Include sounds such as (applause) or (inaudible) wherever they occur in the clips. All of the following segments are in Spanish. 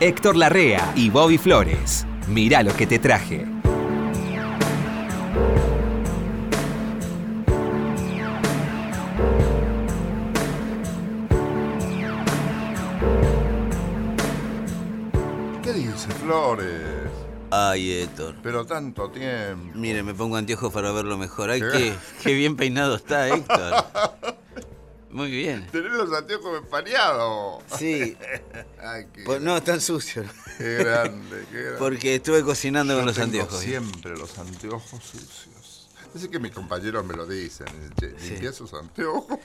Héctor Larrea y Bobby Flores. Mirá lo que te traje. ¿Qué dice Flores? Ay, Héctor. Pero tanto tiempo. Mire, me pongo anteojos para verlo mejor. Ay, ¿Qué? qué, qué bien peinado está, Héctor. (laughs) Muy bien. Tenés los anteojos empañados. Sí. (laughs) Ay, qué, Pues no, están sucios. qué grande, qué grande. Porque estuve cocinando Yo con los tengo anteojos. siempre los anteojos sucios. Dice que mis compañeros me lo dicen. Sí. limpia esos anteojos.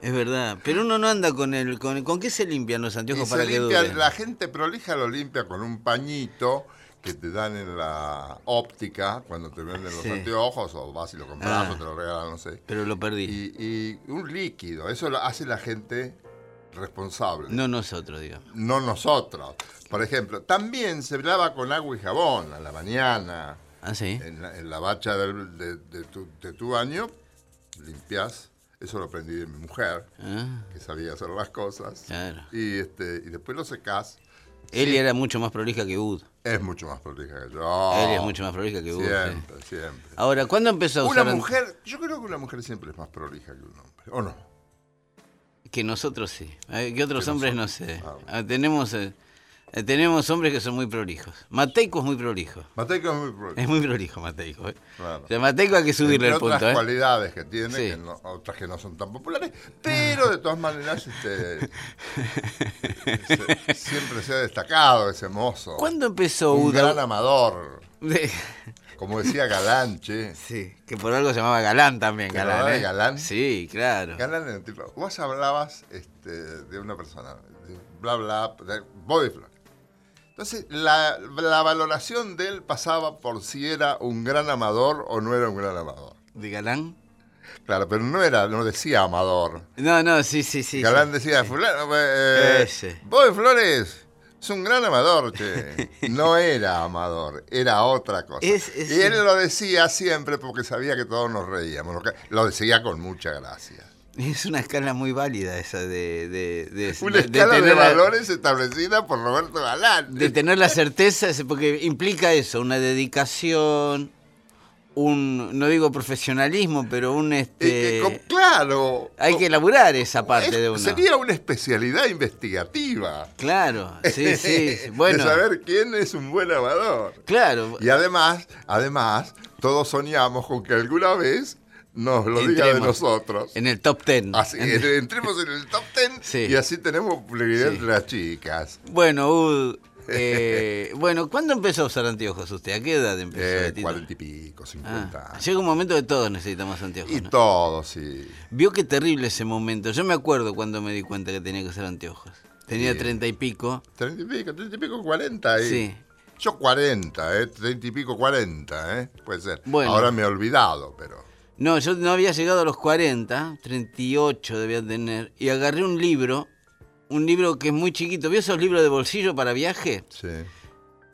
Es verdad. Pero uno no anda con el. ¿Con, ¿con qué se limpian los Y anteojos se para que limpia- duren? la gente prolija lo limpia con un pañito que te dan en la óptica cuando te venden los Sí. anteojos o vas y lo compras Ah. o te lo regalan, no sé. Pero lo perdí. Y, y un líquido, eso lo hace la gente responsable. No nosotros, digamos. no nosotros. Por ejemplo, también se lava con agua y jabón a la mañana. ¿Ah, sí? En la, en la bacha del- de, de tu, de tu baño, limpias. Eso lo aprendí de mi mujer, Ah, que sabía hacer las cosas. claro. Y, este, y después lo secás. Eli era mucho más prolija que Ud. Es mucho más prolija que yo. Es mucho más prolija que sí. Siempre, siempre. Ahora, ¿cuándo empezó a Una usar an- mujer, yo creo que una mujer siempre es más prolija que un hombre. ¿O no? Que nosotros sí. Que otros Que hombres no sé. Ah, bueno. Ah, tenemos, eh, eh, tenemos hombres que son muy prolijos. Mateico es muy prolijo. Mateico es muy prolijo. Es muy prolijo Mateico. ¿eh? Claro. O sea, Mateico hay que subirle Entre el punto. otras ¿eh? cualidades que tiene, Sí. que no- otras que no son tan populares, pero de todas maneras este, se- siempre se ha destacado ese mozo. ¿Cuándo empezó Un Udo? gran amador, De- como decía Galanche. Sí, que por algo se llamaba Galán también. ¿Te Galán, ¿eh? Galán? Sí, claro. Galán era tipo. Vos hablabas este, de una persona, de bla bla, de. Entonces, la, la valoración de él pasaba por si era un gran amador o no era un gran amador. ¿De Galán? Claro, pero no era, no decía amador. No, no, sí, sí, sí. Galán sí. decía, fulano, eh, Ese. Bobby Flores es un gran amador, che. (laughs) No era amador, era otra cosa. Es- es- y él lo decía siempre porque sabía que todos nos reíamos. Lo decía con mucha gracia. Es una escala muy válida esa de... de, de- (laughs) Una de- escala de, tener valores establecida por Roberto Galán. de tener la certeza, porque implica eso, una dedicación, un, no digo profesionalismo, pero un este... que, com- claro. hay que elaborar esa parte es- de uno. Sería una especialidad investigativa. Claro, sí, (laughs) sí. Bueno, De saber quién es un buen amador. claro. Y además, además, todos soñamos con que alguna vez nos lo diga de Entremos nosotros. En el top ten. Así, en- entremos en el top ten (laughs) Sí. y así tenemos popularidad Sí. entre las chicas. Bueno, Ud, (laughs) eh, bueno, ¿cuándo empezó a usar anteojos usted? ¿A qué edad empezó? Eh? Cuarenta y pico, cincuenta Ah, llega un momento que todos necesitamos anteojos. Y ¿no? todo, sí. Vio qué terrible ese momento. Yo me acuerdo cuando me di cuenta que tenía que usar anteojos. Tenía treinta y pico. Treinta y pico, treinta y pico, cuarenta. ahí. Sí. Yo cuarenta, ¿eh? Treinta y pico, cuarenta, ¿eh? Puede ser. Bueno. Ahora me he olvidado, pero... No, yo no había llegado a los 40, 38 debía tener, y agarré un libro, un libro que es muy chiquito. ¿Vio esos libros de bolsillo para viaje? Sí.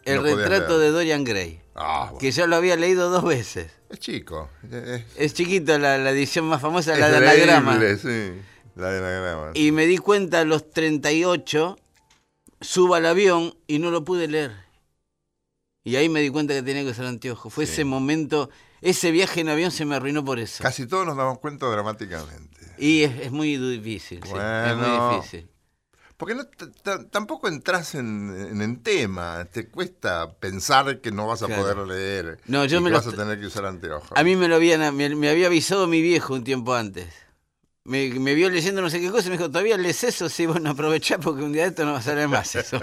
El No retrato de Dorian Gray, Ah, bueno. que ya lo había leído dos veces. Es chico. Es, Es chiquito la, la edición más famosa, es la de anagrama. sí. La de anagrama. Y me di cuenta a los 38, subo al avión y no lo pude leer. Y ahí me di cuenta que tenía que usar anteojos. Fue Sí. ese momento, ese viaje en avión se me arruinó por eso. Casi todos nos damos cuenta dramáticamente. Y es, es muy difícil, sí, es Bueno. muy difícil. Porque no tampoco entras en, en el tema. Te cuesta pensar que no vas a Claro. poder leer. No, yo y me que lo vas a tener que usar anteojos. A mí me lo habían, me, me había avisado mi viejo un tiempo antes. Me, me vio leyendo no sé qué cosa y me dijo, ¿todavía lees eso? Sí, bueno, aprovechá porque un día de esto no va a salir más (laughs) eso.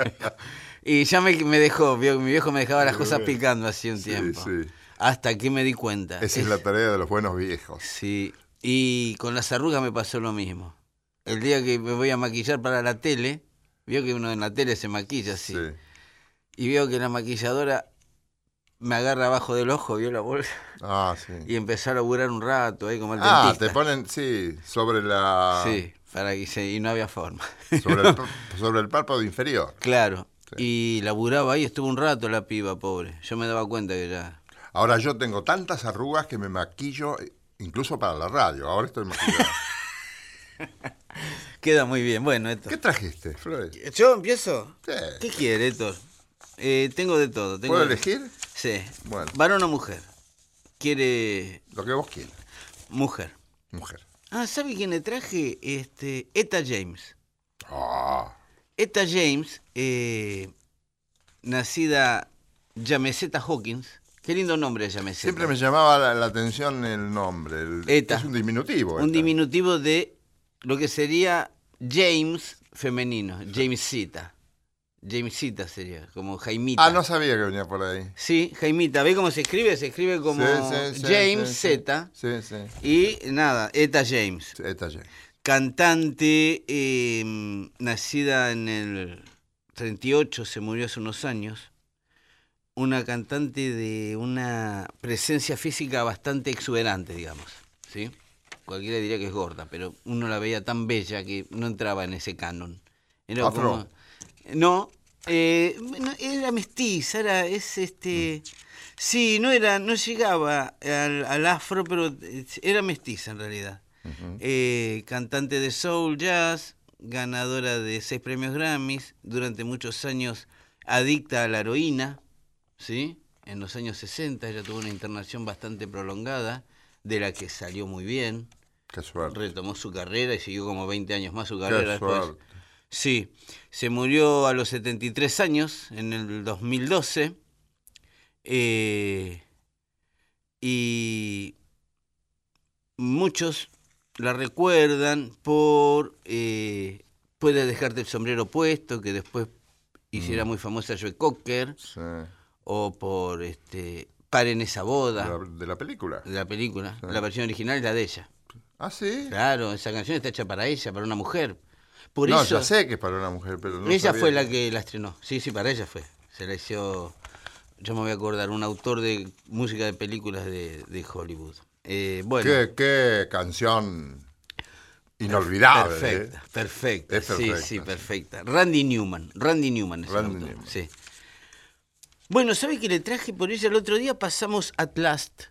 y ya me, me dejó, vio, mi viejo me dejaba las cosas picando así un Sí, tiempo. sí. Hasta que me di cuenta. Esa es la tarea de los buenos viejos. Sí, y con las arrugas me pasó lo mismo. El día que me voy a maquillar para la tele, vio que uno en la tele se maquilla así, Sí. y veo que la maquilladora me agarra abajo del ojo, vio la bolsa, Ah, sí. y empezó a laburar un rato ahí como el Ah, dentista. te ponen, sí, sobre la. Sí, para que se, y no había forma. Sobre el, (laughs) sobre el párpado inferior. claro. Y laburaba ahí, estuvo un rato la piba, pobre. Yo me daba cuenta que ya. Ahora yo tengo tantas arrugas que me maquillo, eh, incluso para la radio. Ahora estoy maquillado. (laughs) Queda muy bien. Bueno, esto. ¿Qué trajiste, Flores? ¿Yo empiezo? Sí. ¿Qué quiere, Héctor? Eh, tengo de todo. Tengo ¿Puedo de- elegir? Sí. Bueno. ¿Varón o mujer? Quiere Lo que vos quieras, mujer. mujer. Ah, ¿sabe quién le traje? Este, Eta James. Ah, Eta James, eh, nacida Yameseta Hawkins. Qué lindo nombre es Yameseta. siempre me llamaba la, la atención el nombre. el- Eta. Es un diminutivo. Un Eta. diminutivo de lo que sería James femenino, Jamesita. Jamesita sería, como Jaimita. Ah, no sabía que venía por ahí. Sí, Jaimita. ¿Ve cómo se escribe? Se escribe como Sí, sí, sí, James sí, sí. Z. Sí, sí. Y nada, Eta James. Eta James. Cantante, eh, nacida en el 38, se murió hace unos años. Una cantante de una presencia física bastante exuberante, digamos. ¿sí? Cualquiera diría que es gorda, pero uno la veía tan bella que no entraba en ese canon. Era Afro. como- no, eh, era mestiza, era, es este... Sí, no era, no llegaba al, al afro, pero eh, era mestiza en realidad. Eh, cantante de soul jazz, ganadora de seis premios Grammys, durante muchos años adicta a la heroína, ¿sí? En los años 60 ella tuvo una internación bastante prolongada, de la que salió muy bien, Qué suerte. retomó su carrera y siguió como 20 años más su carrera Qué después. suerte. Sí, se murió a los 73 años, en el 2012. eh, y muchos la recuerdan por eh, Puedes dejarte el sombrero puesto, que después hiciera muy famosa Joe Cocker, Sí. O por este Paren esa boda, De la, de la película. de la película. Sí. La versión original es la de ella. Ah, sí. Claro, esa canción está hecha para ella, para una mujer. Por no, eso, ya sé que es para una mujer, pero no ella sabía fue la que la estrenó. Sí, sí, para ella fue. Se la hizo, yo me voy a acordar, un autor de música de películas de, de Hollywood. Eh, bueno, Qué, qué canción inolvidable. perfecta, ¿eh? perfecta. Es sí, perfecta, sí, sí. perfecta. Randy Newman, Randy Newman es el Randy autor, Newman. Sí. Bueno, ¿sabe que le traje por ella el otro día? Pasamos At Last,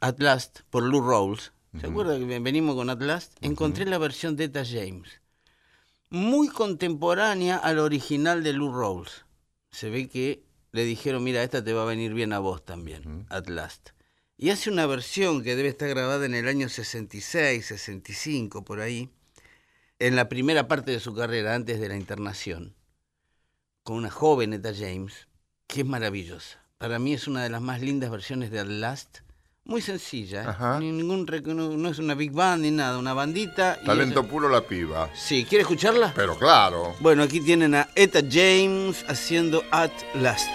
At Last, por Lou Rawls. ¿Se acuerda que venimos con At Last? Encontré la versión de Eta James. Muy contemporánea al original de Lou Rawls. Se ve que le dijeron, mira, esta te va a venir bien a vos también, At Last. Y hace una versión que debe estar grabada en el año 66, 65, por ahí, en la primera parte de su carrera, antes de la internación, con una joven Eta James, que es maravillosa. Para mí es una de las más lindas versiones de At Last. Muy sencilla, ¿eh? Ningún no, no es una big band ni nada, una bandita. y Talento ella- puro la piba. Sí, ¿quiere escucharla? Pero claro. Bueno, aquí tienen a Eta James haciendo At Last.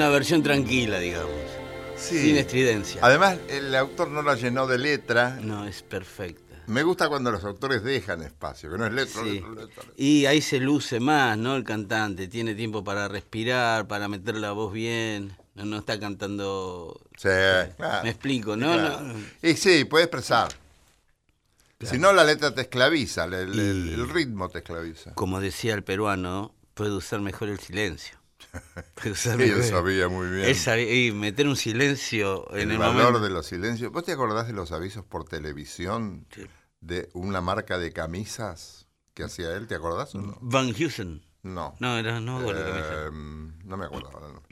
Una versión tranquila, digamos. Sí. Sin estridencia. Además, el autor no la llenó de letra. No, es perfecta. Me gusta cuando los autores dejan espacio, que no es letra, Sí. letra, letra, letra. Y ahí se luce más, ¿no? El cantante tiene tiempo para respirar, para meter la voz bien. No, no está cantando. Sí, claro. Me explico, ¿no? Claro. No, Y sí, puede expresar. Si no, la letra te esclaviza, el ritmo te esclaviza. Como decía el peruano, puede usar mejor el silencio. Sí, él sabía muy bien. Él sabía- y meter un silencio en el, el, valor momento. de los silencios. ¿Vos te acordás de los avisos por televisión Sí. de una marca de camisas que hacía él? ¿Te acordás o no? Van Heusen. No. No, era, no me. Eh, no me acuerdo ahora, no.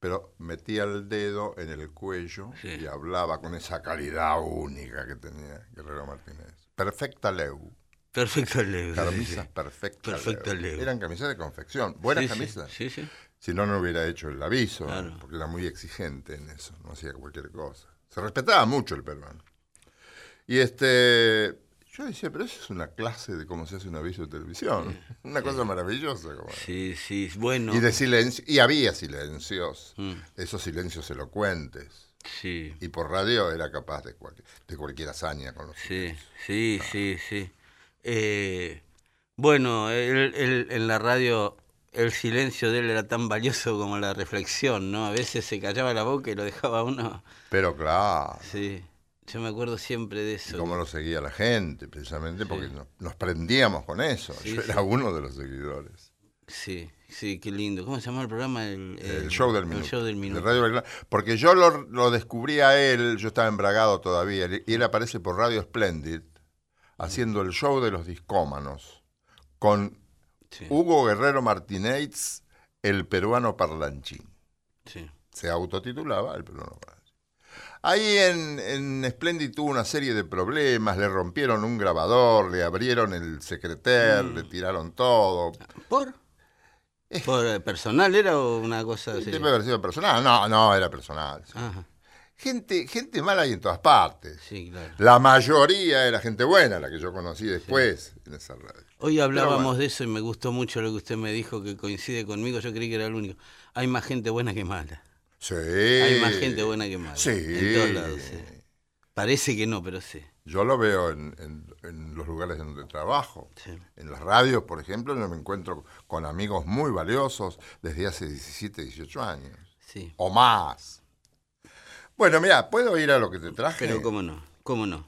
Pero metía el dedo en el cuello Sí. y hablaba con esa calidad única que tenía Guerrero Martínez. Perfecta Leu. Perfecto Leo. sí, Camisas sí. perfecta Perfecta Leu. Leu. Eran camisas de confección. Buenas Sí, sí, camisas. Sí, sí. Si no, no hubiera hecho el aviso, Claro. porque era muy exigente en eso, no hacía cualquier cosa. Se respetaba mucho el peruano. Y este, yo decía, pero eso es una clase de cómo se hace un aviso de televisión. (laughs) Una cosa maravillosa. como- Sí, sí. Bueno. Y de silencio, y había silencios, Mm, esos silencios elocuentes. sí. Y por radio era capaz de, cual- de cualquier hazaña con los Sí, sí, sí, sí. Eh, bueno, él- él- en la radio el silencio de él era tan valioso como la reflexión, ¿no? A veces se callaba la boca y lo dejaba uno. Pero claro, Sí, yo me acuerdo siempre de y eso. cómo lo seguía la gente, precisamente porque nos, nos prendíamos con eso. Sí, Yo sí. era uno de los seguidores. Sí, sí, qué lindo. ¿Cómo se llama el programa? El, El, show del minuto. El show del de minuto. Radio Belgrano. Porque yo lo, lo descubrí a él, yo estaba embragado todavía, y él aparece por Radio Splendid haciendo el show de los discómanos con Sí, Hugo Guerrero Martínez, el peruano parlanchín. sí. Se autotitulaba el peruano parlanchín. Ahí en, en Splendid tuvo una serie de problemas, le rompieron un grabador, le abrieron el secreter, Mm. le tiraron todo. ¿Por? ¿Por eh, personal era o una cosa así? Debe haber sido personal. No, no, era personal. sí. Ajá, Gente, gente mala hay en todas partes. sí, claro. La mayoría era gente buena, la que yo conocí después en esa radio. Hoy hablábamos bueno. de eso y me gustó mucho lo que usted me dijo, que coincide conmigo. Yo creí que era el único. Hay más gente buena que mala. Sí. Hay más gente buena que mala. Sí. En todos lados, sí. Parece que no, pero sí. Yo lo veo en, en- en los lugares donde trabajo. sí. En las radios, por ejemplo, yo me encuentro con amigos muy valiosos desde hace 17, 18 años. Sí. O más. Bueno, mira, ¿puedo ir a lo que te traje? Pero cómo no, cómo no.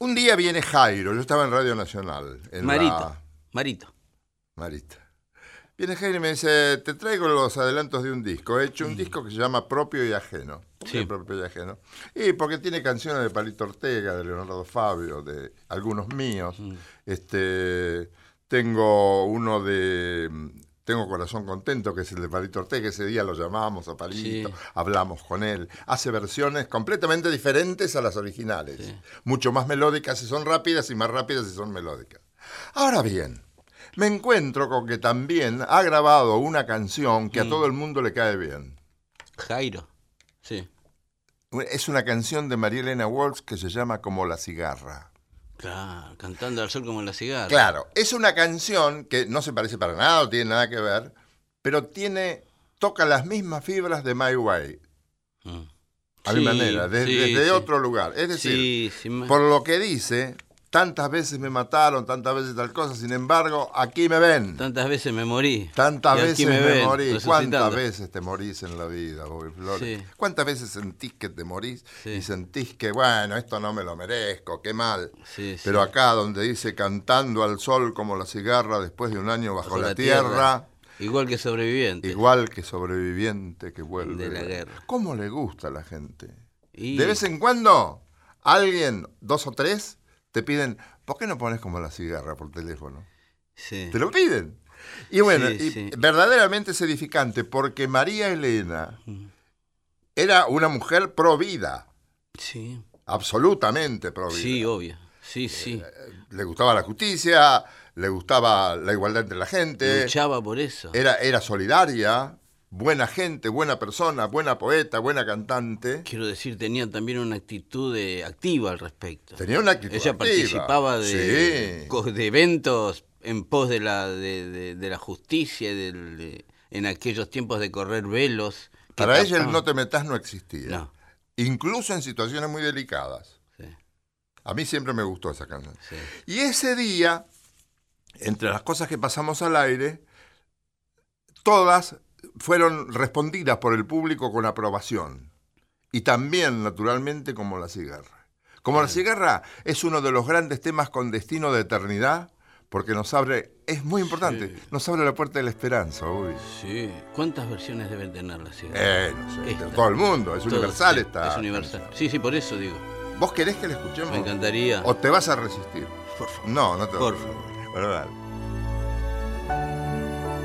Un día viene Jairo, yo estaba en Radio Nacional. En Marito, la- Marito. Marita. Viene Jairo y me dice, te traigo los adelantos de un disco. He hecho un disco que se llama Propio y Ajeno. ¿Por qué Sí. Propio y Ajeno? Y porque tiene canciones de Palito Ortega, de Leonardo Fabio, de algunos míos. Este, tengo uno de... Tengo Corazón Contento, que es el de Palito Ortega. Ese día lo llamábamos a Palito, Sí. hablamos con él. Hace versiones completamente diferentes a las originales. Sí. Mucho más melódicas si son rápidas y más rápidas si son melódicas. Ahora bien, me encuentro con que también ha grabado una canción que a todo el mundo le cae bien. Jairo. Sí. Es una canción de María Elena Walsh que se llama Como la cigarra. Claro, cantando al sol como la cigarra. Claro, es una canción que no se parece para nada, no tiene nada que ver, pero tiene toca las mismas fibras de My Way, Mm. a mi manera, de- sí, desde sí. otro lugar. Es decir, por lo que dice, tantas veces me mataron, tantas veces tal cosa, sin embargo, aquí me ven. tantas veces me morí. Tantas veces me, morí. ¿Cuántas veces te morís en la vida, Bobby Flores? Sí. ¿Cuántas veces sentís que te morís Sí. y sentís que, bueno, esto no me lo merezco, qué mal? Sí, sí. Pero acá donde dice cantando al sol como la cigarra después de un año bajo, la, tierra, Igual que sobreviviente. igual que sobreviviente que vuelve De la guerra. ¿Cómo le gusta a la gente? Y- De vez en cuando, alguien, dos o tres, te piden, ¿por qué no pones como la cigarra por teléfono? Sí. Te lo piden. Y bueno, Sí, y sí. verdaderamente es edificante porque María Elena era una mujer pro vida, Sí. absolutamente pro vida. Sí, obvio. Sí, sí. Le gustaba la justicia, le gustaba la igualdad entre la gente, Luchaba por eso. era, era solidaria, buena gente, buena persona, buena poeta, buena cantante. Quiero decir, tenía también una actitud eh, activa al respecto. Tenía una actitud Ella activa. participaba de, Sí. de eventos en pos de la, de, de- de la justicia del, de- en aquellos tiempos de correr velos. Para ella el no te metas no existía. No, Incluso en situaciones muy delicadas. sí, A mí siempre me gustó esa canción. sí. Y ese día, entre las cosas que pasamos al aire, todas fueron respondidas por el público con aprobación. Y también, naturalmente, como la cigarra. Como la cigarra es uno de los grandes temas con destino de eternidad, porque nos abre, es muy importante, nos abre la puerta de la esperanza, uy. Sí. ¿Cuántas versiones deben tener la cigarra? Eh, no sé, Esta. todo el mundo, es universal sí, esta. Es universal. Sí, sí, por eso digo. ¿Vos querés que la escuchemos? Me encantaría. ¿O te vas a resistir? Por favor. No, no te Por vas a favor. Bueno.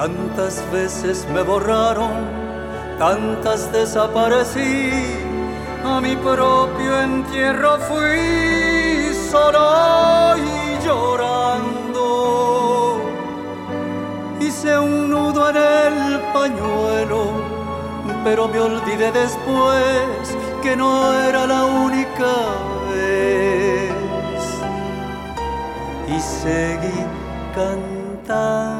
Tantas veces me borraron, tantas desaparecí, a mi propio entierro fui solo y llorando. Hice un nudo en el pañuelo, pero me olvidé después que no era la única vez. Y seguí cantando,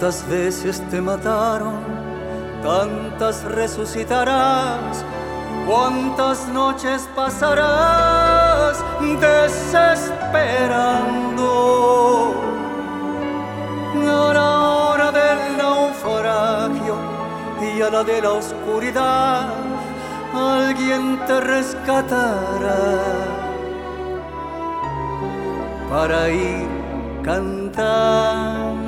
Tantas veces te mataron, tantas resucitarás, cuántas noches pasarás desesperando. A la hora del naufragio y a la de la oscuridad, alguien te rescatará. Para ir cantando,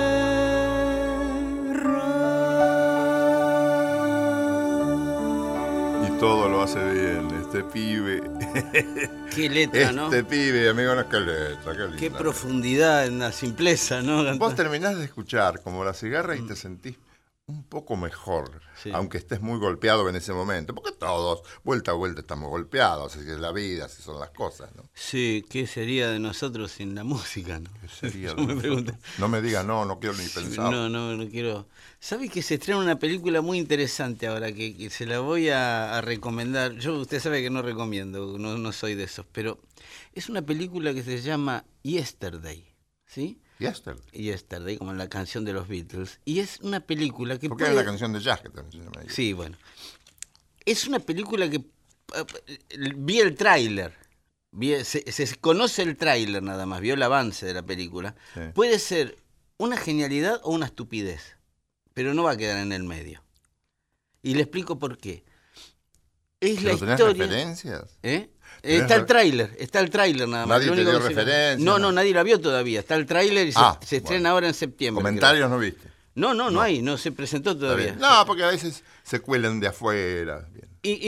Todo lo hace bien, este pibe. (laughs) Qué letra, ¿no? Este pibe, amigo, no es que letra, qué linda. Qué profundidad en la simpleza, ¿no? Vos terminás de escuchar como la cigarra y te sentís un poco mejor. Sí. aunque estés muy golpeado en ese momento, porque todos, vuelta a vuelta, estamos golpeados, así que es la vida, así son las cosas, ¿no? Sí, ¿qué sería de nosotros sin la música, no? Sería (laughs) Yo de me. No me digas no, no quiero ni pensar. No, no, no quiero. ¿Sabe que se estrena una película muy interesante ahora que, que se la voy a, a recomendar? Yo, usted sabe que no recomiendo, no, no soy de esos, pero es una película que se llama Yesterday, ¿sí? Yesterday. Yesterday, como la canción de los Beatles. Y es una película que Porque puede- la canción de jazz que también se llama. Sí, bueno. Es una película que vi el tráiler. Se, se conoce el tráiler nada más, vio el avance de la película. Sí. Puede ser una genialidad o una estupidez, pero no va a quedar en el medio. Y le explico por qué. Es la ¿Pero tenés historia. referencias? ¿Eh? Eh, Está el tráiler, está el tráiler nada más. Nadie te dio se- referencia, No, no. no, nadie la vio todavía. Está el tráiler y se, Ah, se estrena bueno. ahora en septiembre. Comentarios no viste. No, no, no, hay, no se presentó todavía. No, porque a veces se cuelan de afuera. Y,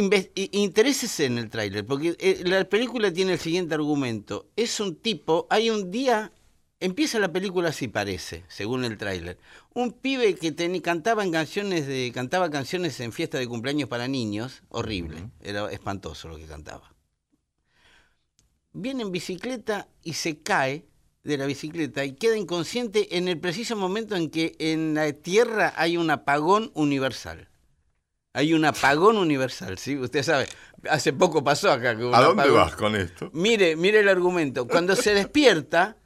interésese en el tráiler, porque eh, la película tiene el siguiente argumento. Es un tipo, hay un día, empieza la película así parece, según el tráiler. Un pibe que teni- cantaba en canciones de, cantaba canciones en fiesta de cumpleaños para niños, horrible, era espantoso lo que cantaba. Viene en bicicleta y se cae de la bicicleta y queda inconsciente en el preciso momento en que en la Tierra hay un apagón universal. Hay un apagón universal, ¿sí? Usted sabe, hace poco pasó acá. Que ¿A dónde apagón. vas con esto? Mire, mire el argumento. Cuando se despierta,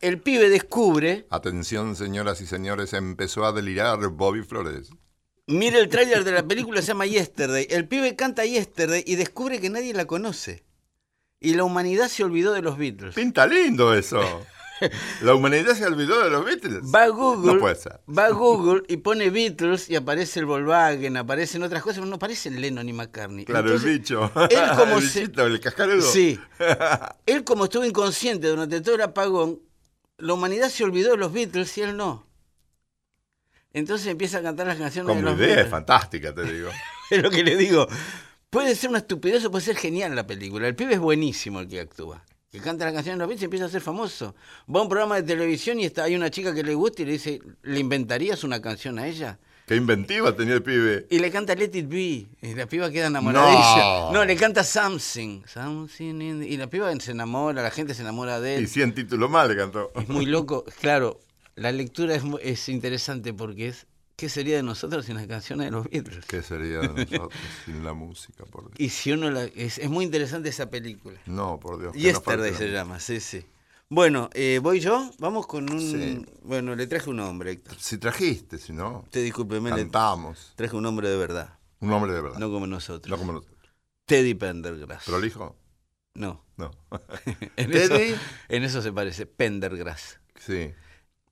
el pibe descubre, Atención, señoras y señores, empezó a delirar Bobby Flores. mire el tráiler de la película, se llama Yesterday. El pibe canta Yesterday y descubre que nadie la conoce. Y la humanidad se olvidó de los Beatles. Pinta lindo eso. (laughs) La humanidad se olvidó de los Beatles. Va a Google, No puede ser. va a Google y pone Beatles y aparece el Volkswagen, aparecen otras cosas, pero no aparecen Lennon ni McCartney. Claro, Entonces, el bicho. (laughs) él (laughs) como el se- bichito, el cascarudo. Sí. Él como estuvo inconsciente durante todo el apagón, la humanidad se olvidó de los Beatles y él no. Entonces empieza a cantar las canciones de Como los idea es fantástica, te digo. Es lo que le digo. Puede ser una estupidez o puede ser genial la película. El pibe es buenísimo el que actúa. Que canta las canciones de los Beatles y empieza a ser famoso. Va a un programa de televisión y está, hay una chica que le gusta y le dice, ¿le inventarías una canción a ella? Qué inventiva tenía el pibe. Y le canta Let It Be. Y la piba queda enamoradilla. No. No, le canta Something. Something in Y la piba se enamora, la gente se enamora de él. Y 100 títulos más le cantó. Es muy loco. Claro, la lectura es, es interesante porque es ¿qué sería de nosotros sin las canciones de los Beatles? ¿Qué sería de (laughs) nosotros sin la música, por Dios? Y si uno la, es, es muy interesante esa película. No, por Dios. no Yesterday se la- llama, sí, sí. Bueno, eh, voy yo, vamos con un... Sí. Bueno, le traje un hombre, Héctor. Si trajiste, si no, Usted discúlpeme, le cantamos. traje un hombre de verdad, Un hombre de verdad. no como nosotros. No como nosotros. Teddy Pendergrass. ¿Prolijo? No, No. (laughs) en eso, Teddy. en eso se parece, Pendergrass. Sí.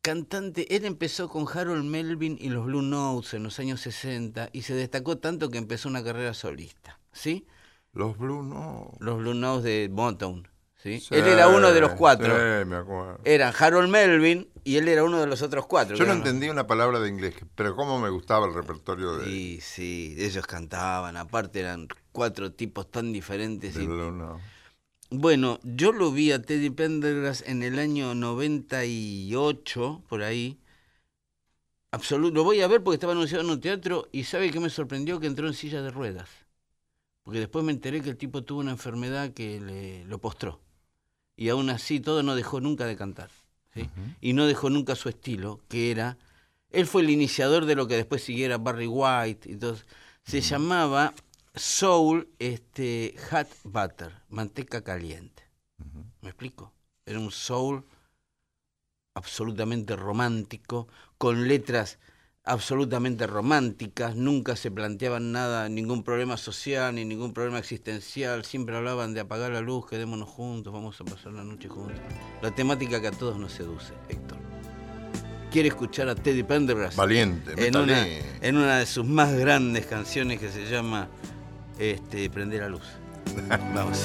Cantante, él empezó con Harold Melvin y los Blue Notes en los años 60 y se destacó tanto que empezó una carrera solista, ¿sí? Los Blue no. Los Blue Notes de Motown, ¿sí? Sí, él era uno de los cuatro. Sí, me acuerdo. Eran Harold Melvin y él era uno de los otros cuatro. Yo no eran- entendí una palabra de inglés, pero cómo me gustaba el repertorio de, Sí, sí, ellos cantaban, aparte eran cuatro tipos tan diferentes. de y- Blue. Bueno, yo lo vi a Teddy Pendergrass en el año 98, por ahí. Absoluto, lo voy a ver porque estaba anunciado en un teatro y sabe que me sorprendió que entró en silla de ruedas. Porque después me enteré que el tipo tuvo una enfermedad que le, lo postró. Y aún así todo no dejó nunca de cantar. ¿sí? Y no dejó nunca su estilo, que era... Él fue el iniciador de lo que después siguiera Barry White. y todo. Se llamaba Soul este, Hot Butter, manteca caliente. ¿Me explico? Era un soul absolutamente romántico, con letras absolutamente románticas, nunca se planteaban nada, ningún problema social ni ningún problema existencial, siempre hablaban de apagar la luz, quedémonos juntos, vamos a pasar la noche juntos. La temática que a todos nos seduce, Héctor. ¿Quiere escuchar a Teddy Pendergrass? Valiente, en una, en una de sus más grandes canciones que se llama este, Prender la luz. (laughs) Vamos.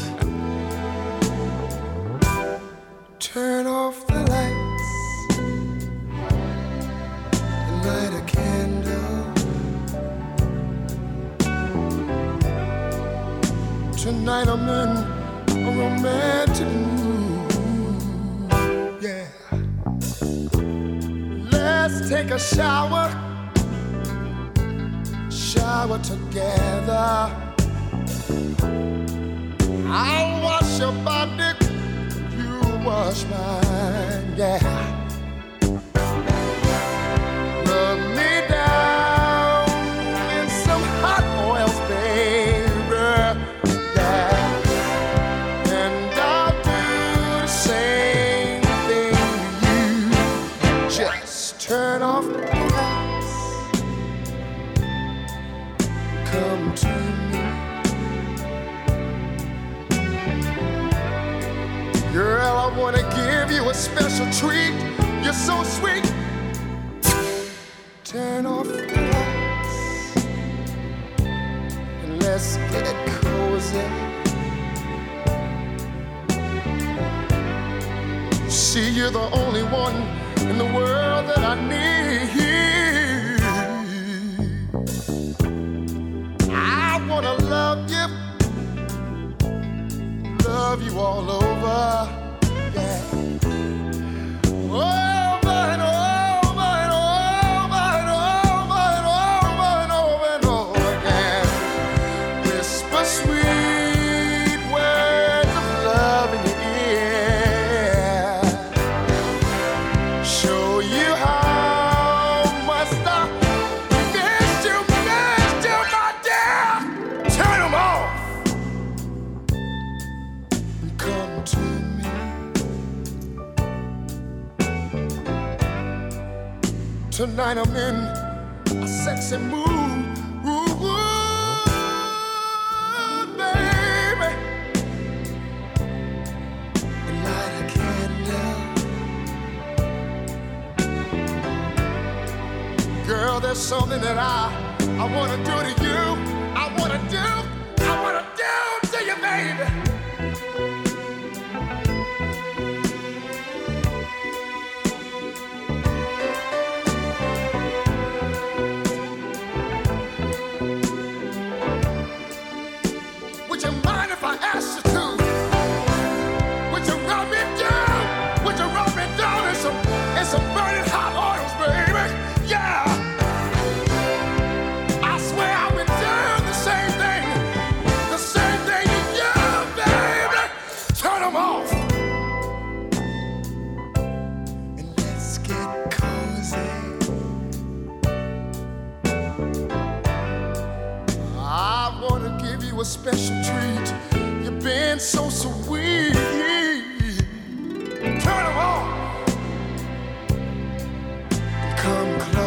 Tonight I'm in a sexy mood.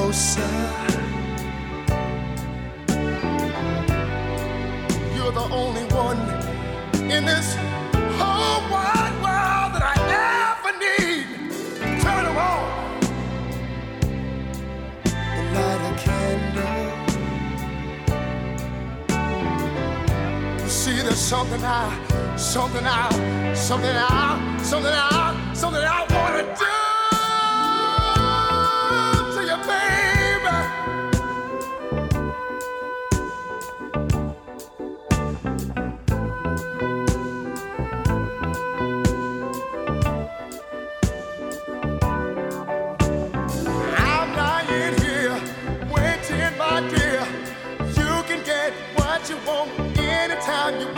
Closer. You're the only one in this whole wide world that I ever need. Turn 'em on. And light a candle. You see, there's something I, something I, something I, something I, something I wanna do You.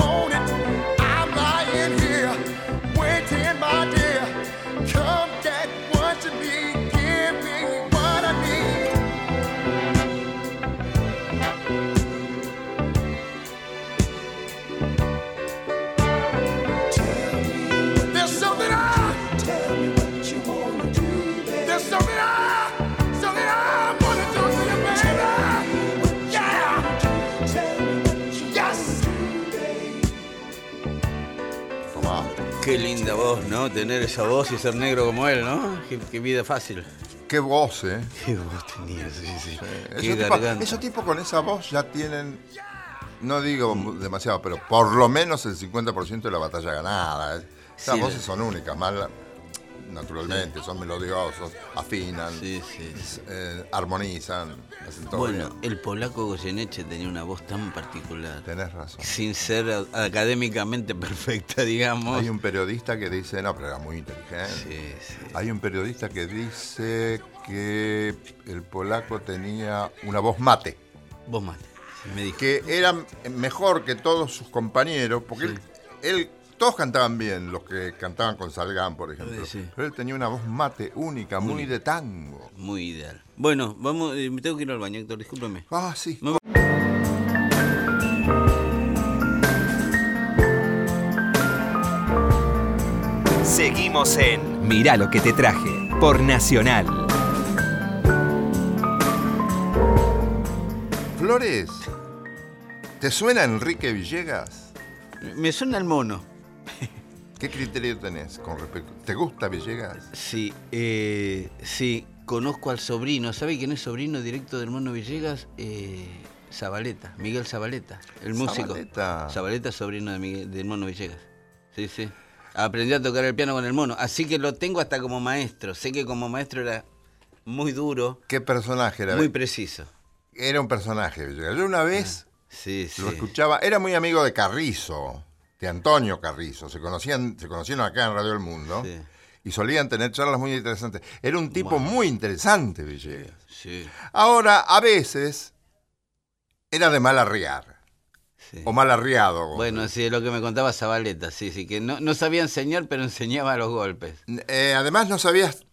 Qué linda voz, ¿no? Tener esa voz y ser negro como él, ¿no? Qué, qué vida fácil. Qué voz, ¿eh? Qué voz tenía, sí, sí. Qué Esos tipos, esos tipos con esa voz ya tienen, no digo demasiado, pero por lo menos el 50% de la batalla ganada. ¿eh? Esas Sí, voces son únicas, más naturalmente, son melodiosos, afinan, Sí, sí. eh, armonizan, hacen todo Bueno, bien. el polaco Goyeneche tenía una voz tan particular. Tenés razón. Sin ser académicamente (laughs) perfecta, digamos. Hay un periodista que dice, no, pero era muy inteligente. Sí, sí. Hay un periodista que dice que el polaco tenía una voz mate. Vos mate. Me dijo. que era mejor que todos sus compañeros, porque él, él- todos cantaban bien, los que cantaban con Salgán, por ejemplo. Sí, sí. Pero él tenía una voz mate única, muy de tango. Muy ideal. Bueno, vamos, eh, me tengo que ir al baño, Héctor, discúlpeme. Ah, sí. Me- Seguimos en Mirá lo que te traje por Nacional. Flores, ¿te suena Enrique Villegas? Me suena el mono. (laughs) ¿Qué criterio tenés con respecto? ¿Te gusta Villegas? Sí, eh, sí, conozco al sobrino. ¿Sabe quién es sobrino directo del mono Villegas? Eh, Zabaleta, Miguel Zabaleta, el músico. Zabaleta. Zabaleta, sobrino de Miguel- del mono Villegas. Sí, sí. Aprendió a tocar el piano con el mono. Así que lo tengo hasta como maestro. Sé que como maestro era muy duro, ¿Qué personaje era? muy preciso. Era un personaje, Villegas. Yo una vez sí. lo escuchaba, era muy amigo de Carrizo, de Antonio Carrizo. Se conocían, se conocieron acá en Radio El Mundo. Sí. Y solían tener charlas muy interesantes. Era un tipo muy interesante, Villegas. Sí, Ahora, a veces, era de mal arriar. sí. O mal arriado. como Bueno, sí, es lo que me contaba Zabaleta, sí, sí, que no, no sabía enseñar, pero enseñaba los golpes. Eh, además, no sabías,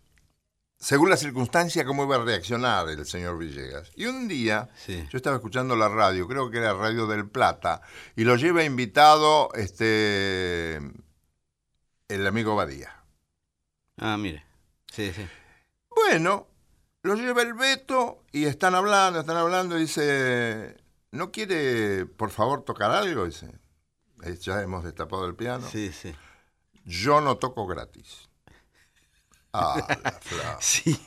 según la circunstancia, cómo iba a reaccionar el señor Villegas. Y un día, Sí. yo estaba escuchando la radio, creo que era Radio del Plata, y lo lleva invitado este el amigo Badía. Ah, mire. Sí, sí. Bueno, lo lleva el Beto y están hablando, están hablando y dice, ¿no quiere, por favor, tocar algo? Dice, "Eh, ya hemos destapado el piano. Sí, sí. Yo no toco gratis. Ah, la. (laughs) Sí,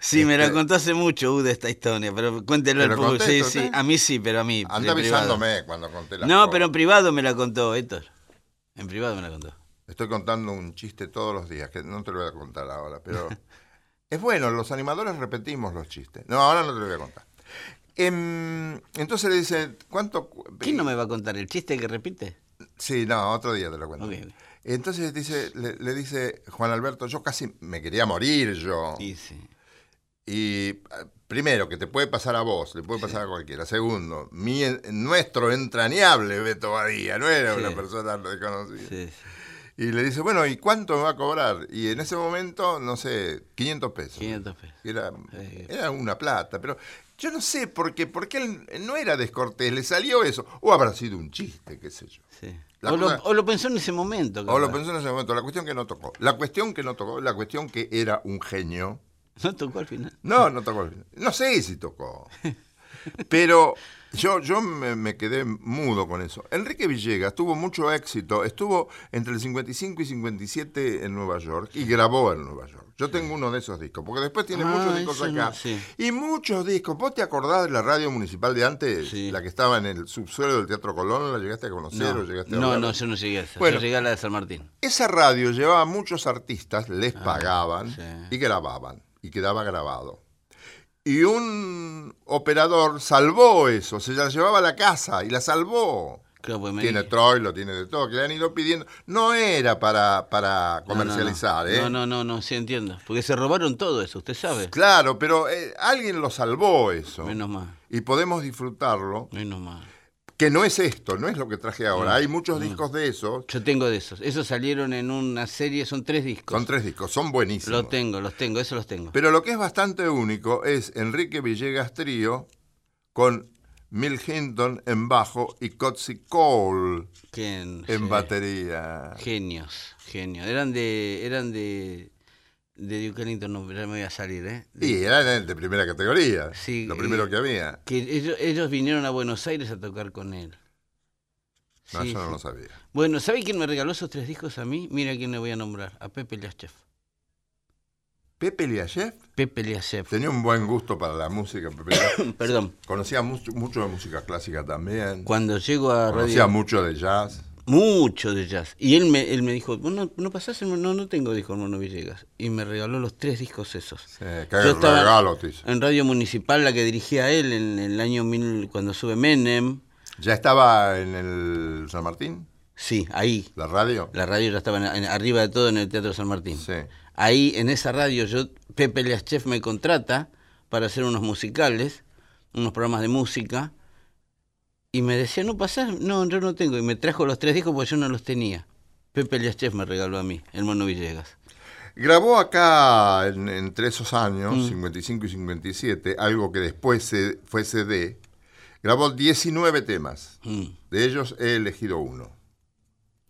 sí, me la Este- contó hace mucho, Ude, esta historia, pero cuéntelo ¿Te el lo público. Sí, sí, a mí sí, pero a mí. Anda privado. avisándome cuando conté la No, pero en privado me la contó, Héctor. En privado me la contó. Estoy contando un chiste todos los días, que no te lo voy a contar ahora, pero (laughs) es bueno, los animadores repetimos los chistes. No, ahora no te lo voy a contar. Em, entonces le dice, ¿cuánto? cu- ¿Quién no me va a contar el chiste que repite? Sí, no, otro día te lo cuento. Entonces dice, le, le dice Juan Alberto, yo casi me quería morir yo. Sí, sí. Y eh, primero, que te puede pasar a vos, le puede pasar a cualquiera. Segundo, mi, nuestro entrañable Beto Badía, no era una persona desconocida. Y le dice, bueno, ¿y cuánto me va a cobrar? Y en ese momento, no sé, 500 pesos. 500 pesos. Era, Sí. era una plata, pero yo no sé por qué, porque él no era descortés, le salió eso. O habrá sido un chiste, qué sé yo. sí. O, lo, cosa- o lo pensó en ese momento. O lo pensó en ese momento, la cuestión que no tocó. La cuestión que no tocó, la cuestión que era un genio. No tocó al final. No, no tocó. No sé si tocó. (laughs) Pero yo, yo me, me quedé mudo con eso. Enrique Villegas tuvo mucho éxito. Estuvo entre el 55 y 57 en Nueva York y grabó en Nueva York. Yo tengo uno de esos discos, porque después tiene Ah, muchos discos acá. no, sí. Y muchos discos. ¿Vos te acordás de la radio municipal de antes? Sí. La que estaba en el subsuelo del Teatro Colón. ¿La llegaste a conocer No, o llegaste a no, hablar? no, yo no llegué a esa. Bueno. yo llegué a la de San Martín. Esa radio llevaba a muchos artistas, les pagaban Ah, sí. y grababan, y quedaba grabado. Y un operador salvó eso, se la llevaba a la casa y la salvó. Claro, pues me Tiene Troilo, tiene de todo, que le han ido pidiendo. No era para, para No, no, comercializar, no. ¿eh? No, no, no, no, sí entiendo. Porque se robaron todo eso, usted sabe. Claro, pero eh, alguien lo salvó eso. Menos mal, Y podemos disfrutarlo, menos mal. que no es esto, no es lo que traje ahora. No, Hay muchos no. discos de esos. Yo tengo de esos. Esos salieron en una serie, son tres discos. Son tres discos, son buenísimos. Los tengo, los tengo, esos los tengo. Pero lo que es bastante único es Enrique Villegas Trío con Mill Hinton en bajo y Cotsy Cole en Sí. batería. Genios, genios. Eran de, eran de, de Duke Ellington, no, ya me voy a salir, ¿eh? De- Y eran de primera categoría, Sí, lo primero eh, que había. Que ellos, ellos vinieron a Buenos Aires a tocar con él. No, Sí, yo no sí. lo sabía. Bueno, ¿sabe quién me regaló esos tres discos a mí? Mira quién le voy a nombrar, a Pepe Liachev. Pepe Liachev Pepe Liachev. tenía un buen gusto para la música. Pepe. (coughs) Perdón, Conocía mucho, mucho de música clásica también. cuando llego a Conocía Radio... mucho de jazz. Mucho de jazz. Y él me, él me dijo, "¿Vos no, no pasás, no, no tengo disco Mono Villegas. Y me regaló los tres discos esos. Sí, qué Yo regalo te hizo. En Radio Municipal, la que dirigía él en el año 1000, cuando sube Menem. ¿Ya estaba en el San Martín? Sí, ahí. ¿La radio? La radio ya estaba en- en- arriba de todo en el Teatro San Martín. Sí. Ahí, en esa radio, yo Pepe Liaschev me contrata para hacer unos musicales, unos programas de música. Y me decía, ¿no pasás? No, yo no tengo. Y me trajo los tres discos porque yo no los tenía. Pepe Liaschev me regaló a mí, el Mono Villegas. Grabó acá en- entre esos años, Mm. 55 y 57, algo que después se, fue CD. Grabó 19 temas. Mm, De ellos he elegido uno.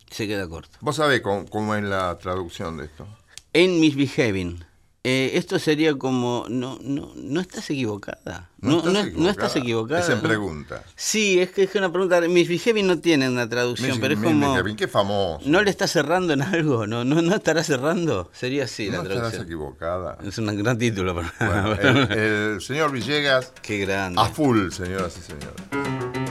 se queda corto. ¿Vos sabés cómo, cómo es la traducción de esto? En Misbehaving. Eh, esto sería como, no, no, no estás equivocada. No, no, es- no estás equivocada. Es en ¿no? pregunta. Sí, es que es una pregunta. Misbehaving no tiene una traducción, Miss- pero es Miss como. Kevin, qué famoso. ¿No le está cerrando en algo? ¿No, no, no estará cerrando? Sería así No la estarás traducción. equivocada. Es un gran título para. Bueno, (laughs) el, el señor Villegas, Qué grande. a full, señoras y señores.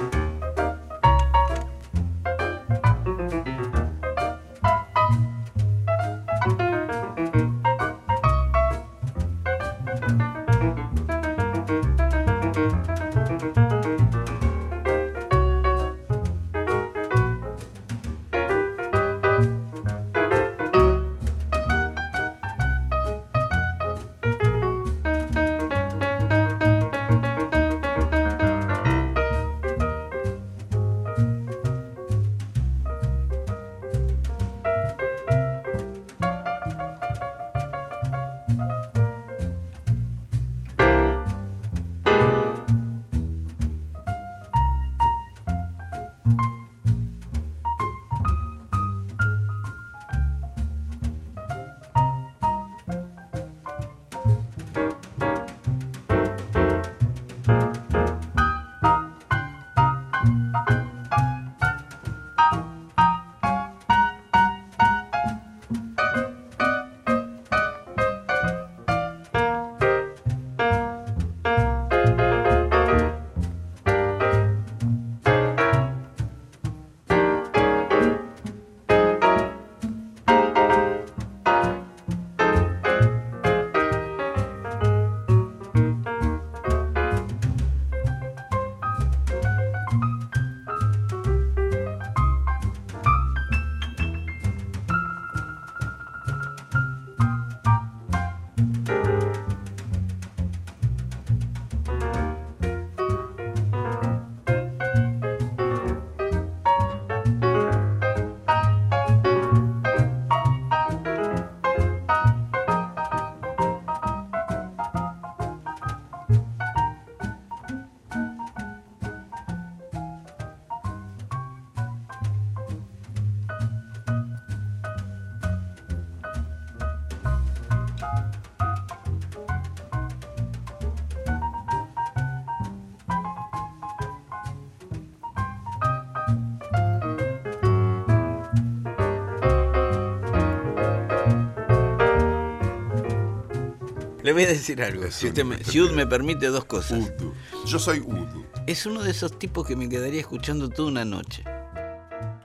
Le voy a decir algo. Si, usted me, si Ud me permite dos cosas. Udu. Yo soy Udu. Es uno de esos tipos que me quedaría escuchando toda una noche.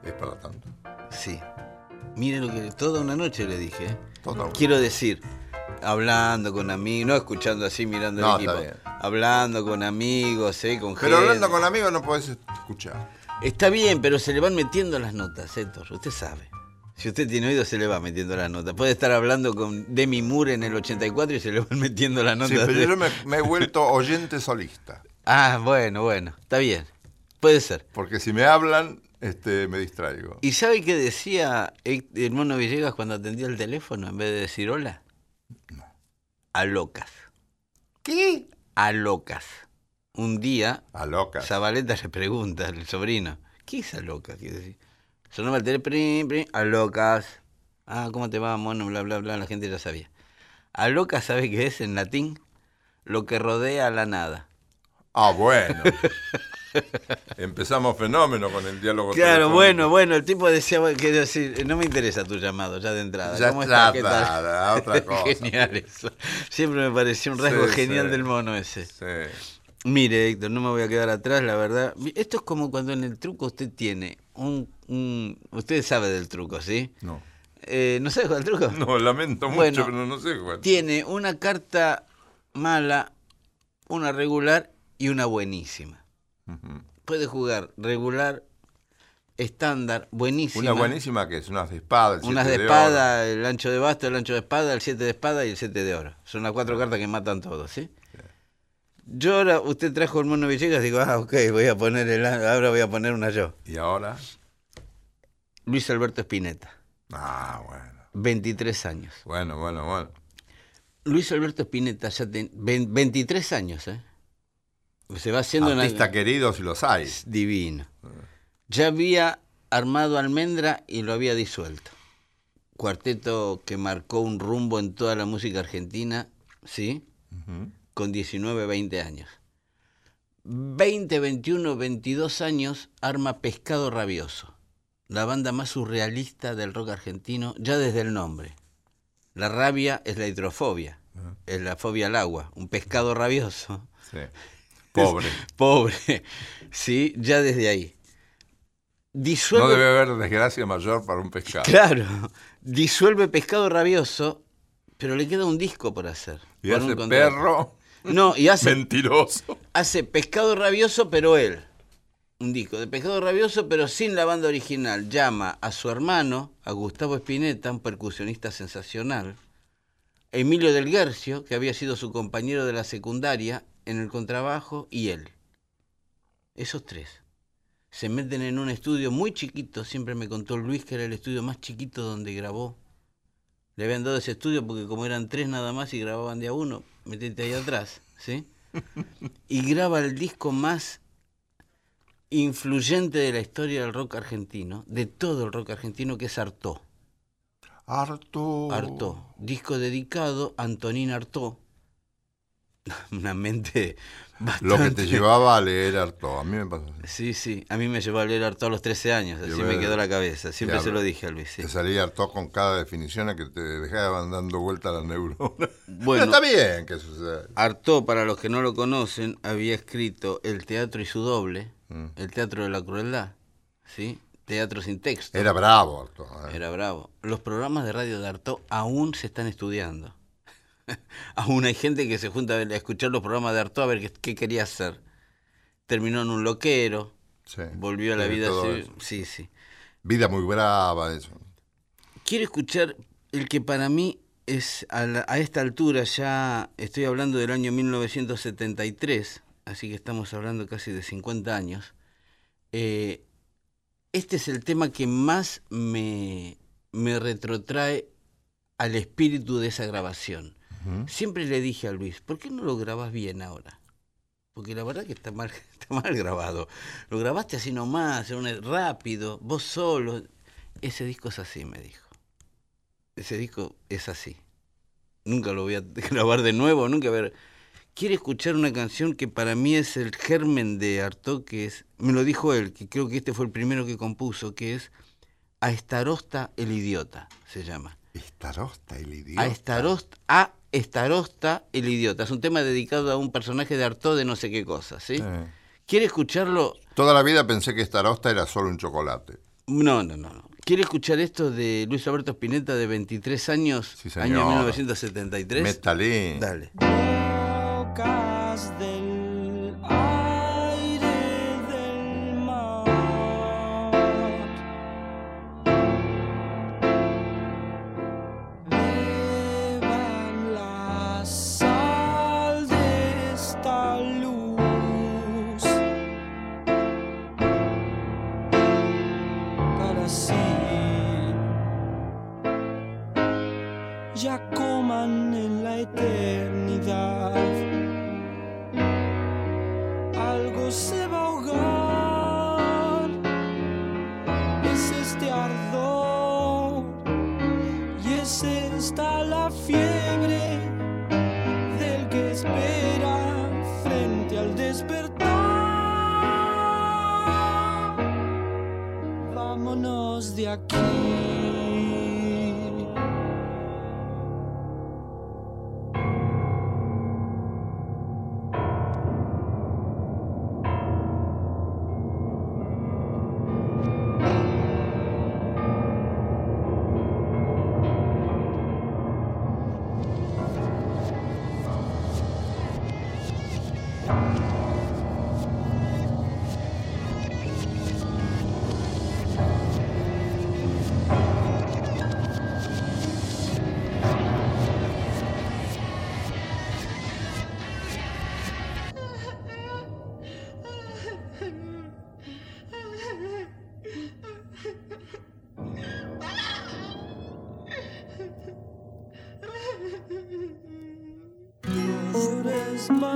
Es para tanto. Sí. Mire lo que. Toda una noche le dije. ¿eh? Total. Quiero decir, hablando con amigos, no escuchando así, mirando No, el está equipo. bien. Hablando con amigos, ¿eh? con Pero hablando con amigos no podés escuchar. Está bien, pero se le van metiendo las notas, Héctor. Usted sabe. Si usted tiene oído, se le va metiendo las notas. Puede estar hablando con Demi Moore en el 84 y se le van metiendo las notas. Sí, pero de- yo me, me he (laughs) vuelto oyente solista. Ah, bueno, bueno. Está bien. Puede ser. Porque si me hablan, este, me distraigo. ¿Y sabe qué decía el mono Villegas cuando atendía el teléfono en vez de decir hola? A locas. ¿Qué? A locas. Un día, A locas. Zabaleta le pregunta al sobrino, ¿qué es a locas? Quiere decir. Sonaba el teléfono, a locas. Ah, ¿cómo te va, mono? Bla, bla, bla, la gente ya sabía. A locas, ¿sabe qué es en latín? Lo que rodea a la nada. Ah, bueno. (laughs) Empezamos fenómeno con el diálogo. Claro, bueno, bueno, el tipo decía, quiere decir, no me interesa tu llamado ya de entrada. Ya ¿Cómo está, otra (laughs) cosa. Genial eso. Siempre me pareció un rasgo Sí, genial sí. del mono ese. Sí. Mire, Héctor, no me voy a quedar atrás, la verdad. Esto es como cuando en el truco usted tiene un... un- usted sabe del truco, ¿sí? No. Eh, ¿No sabe al truco? No, lamento mucho, Bueno, pero no sé cuál. Tiene una carta mala, una regular y una buenísima. Puede jugar regular, estándar, buenísima. Una buenísima que es unas de espada. el Unas de siete espada, el ancho de basto, el ancho de espada, el 7 de espada y el 7 de oro. Son las cuatro cartas que matan todos, ¿sí? Yo ahora, usted trajo el mono Villegas, digo, ah, ok, voy a poner el, ahora voy a poner una yo. Y ahora. Luis Alberto Spinetta, Ah, bueno. 23 años. Bueno, bueno, bueno. Luis Alberto Spinetta ya tiene 23 años, ¿eh? Se va haciendo una... Artista querido si los hay. Divino. Ya había armado Almendra y lo había disuelto. Cuarteto que marcó un rumbo en toda la música argentina, ¿sí? Ujú. Con 19, 20 años. 20, 21, 22 años arma Pescado Rabioso, la banda más surrealista del rock argentino, ya desde el nombre. La rabia es la hidrofobia, es la fobia al agua, un pescado rabioso. Sí. (laughs) Pobre. (laughs) Pobre, sí, ya desde ahí. Disuelve, No debe haber desgracia mayor para un pescado. claro, disuelve pescado rabioso, pero le queda un disco por hacer. Y por hace un perro No, y hace, mentiroso. hace pescado rabioso, pero él. Un disco de pescado rabioso, pero sin la banda original. Llama a su hermano, a Gustavo Espineta, un percusionista sensacional, Emilio del Guercio, que había sido su compañero de la secundaria en el contrabajo, y él. Esos tres. Se meten en un estudio muy chiquito, siempre me contó Luis que era el estudio más chiquito donde grabó. Le habían dado ese estudio porque como eran tres nada más y grababan de a uno, metete ahí atrás, ¿sí? Y graba el disco más influyente de la historia del rock argentino, de todo el rock argentino, que es Artó. Harto. Artó. Disco dedicado a Antonín Artó. (laughs) Una mente bastante... Lo que te llevaba a leer harto. A mí me pasó así. Sí, sí. A mí me llevó a leer Artó a los 13 años, así me quedó la cabeza. Siempre se lo dije a Luis. sí. Te salía harto con cada definición a que te dejaban dando vuelta las neuronas. Bueno. Pero (laughs) está bien que suceda. Artó, para los que no lo conocen, había escrito El teatro y su doble, Mm. El teatro de la crueldad, ¿sí? Teatro sin texto. Era bravo harto. ¿eh? Era bravo. Los programas de radio de Artaud aún se están estudiando. (laughs) aún hay gente que se junta a escuchar los programas de Artaud a ver qué, qué quería hacer. Terminó en un loquero, Sí. volvió a la vida civil. Sí, sí. Vida muy brava, eso. Quiero escuchar el que para mí es a, la- a esta altura ya estoy hablando del año 1973, así que estamos hablando casi de 50 años. Eh, este es el tema que más me, me retrotrae al espíritu de esa grabación. Siempre le dije a Luis, ¿por qué no lo grabas bien ahora? Porque la verdad que está mal, (laughs) está mal grabado. Lo grabaste así nomás, rápido, vos solo. Ese disco es así, me dijo. Ese disco es así. Nunca lo voy a (laughs) grabar de nuevo, nunca ver. Quiere escuchar una canción que para mí es el germen de Artaud, que es, me lo dijo él, que creo que este fue el primero que compuso, que es A Estarosta el idiota, se llama. Estarosta, el idiota. A Estarosta, a Estarosta el idiota. Es un tema dedicado a un personaje de Artaud de no sé qué cosa, ¿sí? Eh. ¿Quiere escucharlo? Toda la vida pensé que Estarosta era solo un chocolate. No, no, no. no. ¿Quiere escuchar esto de Luis Alberto Spinetta de 23 años, Sí, señor. año 1973? Metalín. Dale. Bocas del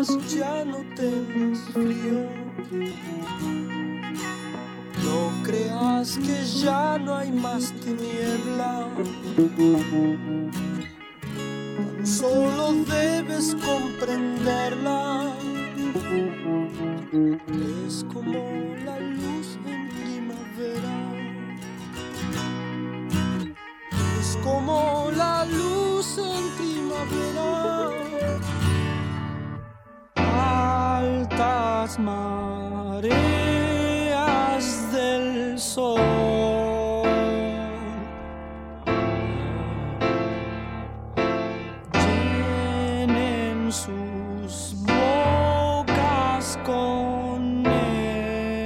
ya no tengas frío. No creas que ya no hay más tiniebla. Tan Solo debes comprenderla. Es como la luz en primavera. Es como la luz en primavera. Altas mareas del sol. Llenen sus bocas con él.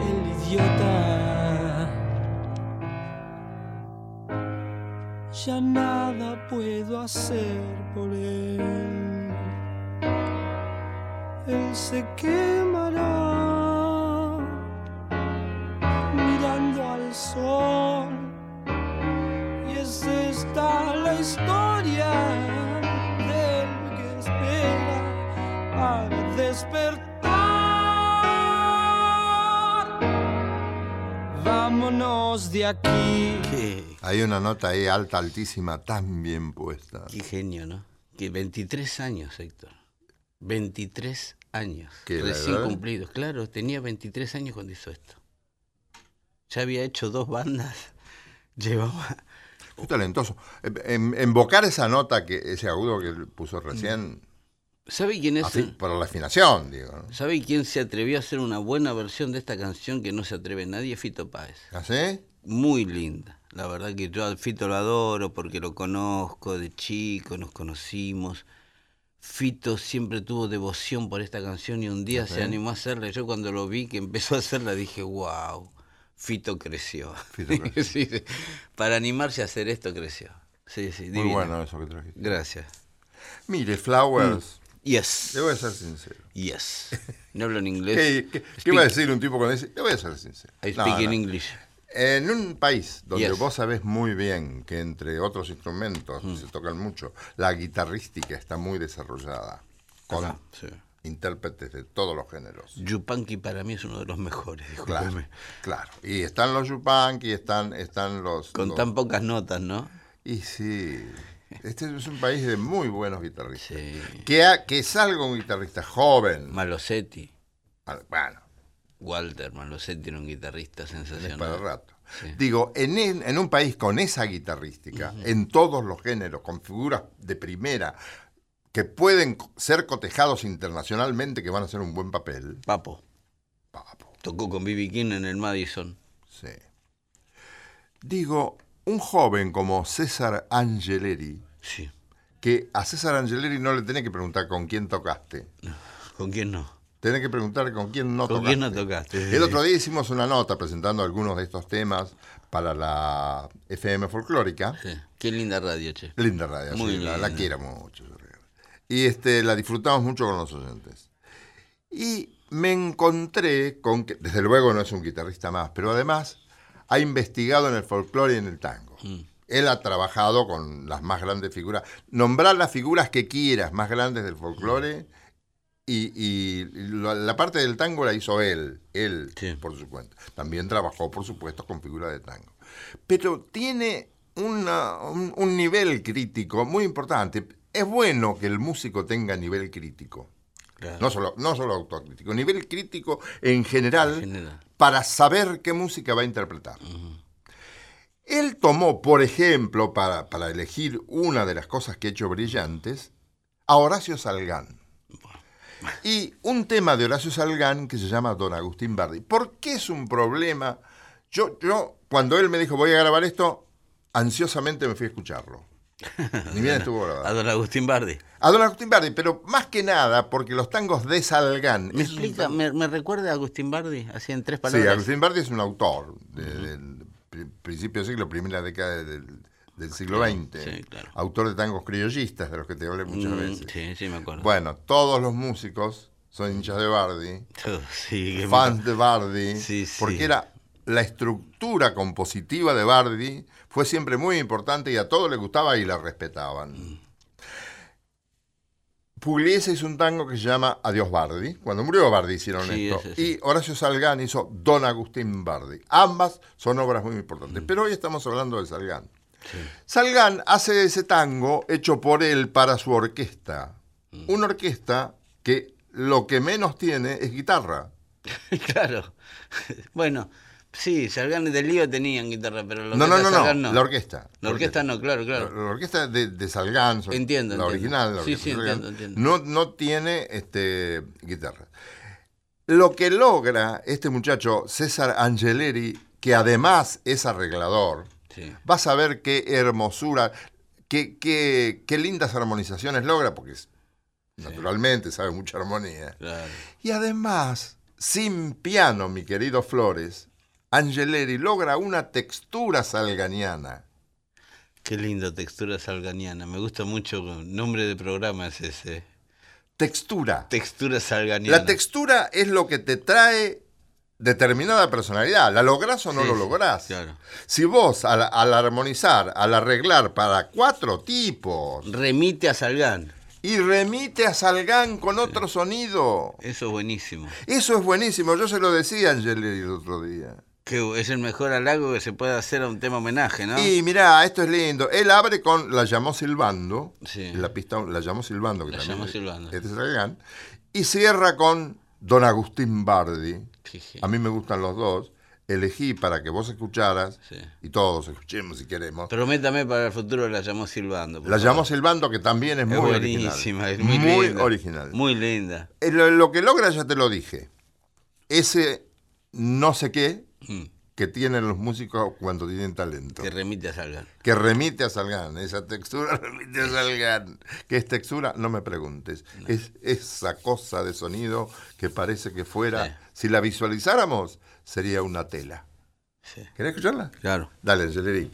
El idiota ya nada puedo hacer por él. Se quemará mirando al sol. Y es esta la historia del que espera para despertar. Vámonos de aquí. Qué, Hay una nota ahí alta, altísima, tan bien puesta. qué genio, ¿no? Que 23 años, Héctor. 23 años. ¿Qué, la Recién cumplidos. Claro, tenía 23 años cuando hizo esto. Ya había hecho dos bandas. (laughs) Llevaba. Muy talentoso. En, invocar esa nota, que ese agudo que él puso recién, ¿Sabe quién es? por la afinación, digo. ¿no? ¿Sabe quién se atrevió a hacer una buena versión de esta canción que no se atreve nadie? Fito Páez. ¿Así? Muy linda. La verdad que yo a Fito lo adoro porque lo conozco de chico, nos conocimos. Fito siempre tuvo devoción por esta canción y un día se animó a hacerla. Yo cuando lo vi que empezó a hacerla dije, wow, Fito creció. Fito (laughs) creció. Sí, sí. Para animarse a hacer esto creció. Sí, sí, Muy divino. bueno eso que trajiste. Gracias. Mire, Flowers, Yes. le voy a ser sincero. Yes. No hablo en inglés. (laughs) ¿Qué, qué- (laughs) qué va a decir un tipo cuando dice, le voy a ser sincero? I No, speak in no. English. En un país donde Yes. vos sabés muy bien que entre otros instrumentos Mm. se tocan mucho, la guitarrística está muy desarrollada, con sí. intérpretes de todos los géneros. Yupanqui para mí es uno de los mejores, Claro, discúlpeme. claro. Y están los Yupanqui, están, están los... Con los- tan pocas notas, ¿no? Y sí, este es un país de muy buenos guitarristas. Sí. Que, ha- que salga un guitarrista joven, Malosetti, ah, bueno, Walter Malosetti era un guitarrista es para sensacional. rato. Digo, en, en- en un país con esa guitarrística, en todos los géneros, con figuras de primera, que pueden ser cotejados internacionalmente, que van a hacer un buen papel. Papo. Papo, Tocó con B.B. King en el Madison. sí. Digo, un joven como César Angeleri, Sí. que a César Angeleri no le tenés que preguntar con quién tocaste. ¿Con quién no? Tenés que preguntar con quién no ¿Con tocaste. quién no tocaste? El otro día hicimos una nota presentando algunos de estos temas para la FM folclórica. Sí. Qué linda radio, che. Linda radio, Muy sí, la, la linda. quiero mucho. Y este, la disfrutamos mucho con los oyentes. Y me encontré con que, desde luego no es un guitarrista más, pero además ha investigado en el folclore y en el tango. Mm. Él ha trabajado con las más grandes figuras. Nombrar las figuras que quieras más grandes del folclore y, y la, la parte del tango la hizo él, él Sí. por su cuenta. También trabajó, por supuesto, con figuras de tango. Pero tiene una- un, un nivel crítico muy importante. Es bueno que el músico tenga nivel crítico. Claro. No solo, no solo autocrítico, nivel crítico en general, En general. para saber qué música va a interpretar. Él tomó, por ejemplo, para, para elegir una de las cosas que ha hecho brillantes, a Horacio Salgán. Y un tema de Horacio Salgán que se llama Don Agustín Bardi. ¿Por qué es un problema? Yo, yo, cuando él me dijo voy a grabar esto, ansiosamente me fui a escucharlo. (laughs) Ni bien estuvo grabado. A don Agustín Bardi. A Don Agustín Bardi, pero más que nada porque los tangos de Salgán. ¿Me un explica, me, me recuerda a Agustín Bardi? Así en tres Sí, palabras. Agustín Bardi es un autor de- del pri- principio del siglo, primera década del, del siglo XX. sí, claro. Autor de tangos criollistas, de los que te hablé muchas Mm, veces. Sí, sí, me acuerdo. Bueno, todos los músicos son hinchas de Bardi, sí, fans de Bardi, sí. porque era la estructura compositiva de Bardi fue siempre muy importante y a todos les gustaba y la respetaban. Mm. Pugliese hizo un tango que se llama Adiós Bardi. Cuando murió Bardi hicieron Sí, esto. ese sí. Y Horacio Salgán hizo Don Agustín Bardi. Ambas son obras muy importantes. Mm. Pero hoy estamos hablando de Salgán. Salgán hace ese tango hecho por él para su orquesta. Mm. Una orquesta que lo que menos tiene es guitarra. (laughs) claro. Bueno, sí, Salgán del Lío tenían guitarra, pero la No, no, orquesta no, no, Salgán no. la orquesta. La orquesta no, claro, La, claro. la orquesta de, de Salgán, so- Entiendo, la entiendo. original, la Sí, sí, entiendo, entiendo. No, no tiene este, guitarra. Lo que logra este muchacho, César Angeleri, que además es arreglador, Sí. vas a ver qué hermosura, qué, qué, qué lindas armonizaciones logra, porque naturalmente sabe mucha armonía. Claro. Y además, sin piano, mi querido Flores, Angeleri logra una textura salganiana. Qué linda textura salganiana. Me gusta mucho. Nombre de programa es ese. Textura. Textura salganiana. La textura es lo que te trae determinada personalidad. ¿La lográs o no Sí, lo lográs? claro. Si vos al, al armonizar, al arreglar para cuatro tipos Remite a Salgán. y remite a Salgán con otro sonido, Eso es buenísimo. eso es buenísimo. Yo se lo decía a Angeleri el otro día. Que es el mejor halago que se puede hacer a un tema homenaje, ¿no? Y mirá, esto es lindo. Él abre con La llamó silbando. Sí. La pista La llamó silbando, que La también llamó es- silbando. es de Salgán. Y cierra con Don Agustín Bardi. Sí, sí. A mí me gustan los dos. Elegí para que vos escucharas Sí. y todos escuchemos si queremos. Prométame para el futuro la llamó silbando. La llamó silbando, que también es Es muy original. es muy, linda. original. Muy linda. Eh, Lo, lo que logra, ya te lo dije. Ese no sé qué Mm, que tienen los músicos cuando tienen talento. Que remite a Salgán. que remite a Salgán, esa textura (laughs) remite a Salgán. ¿Qué es textura? No me preguntes. Es esa cosa de sonido que parece que fuera, Sí. si la visualizáramos, sería una tela. Sí. ¿Querés escucharla? Claro. Dale, Angeleri.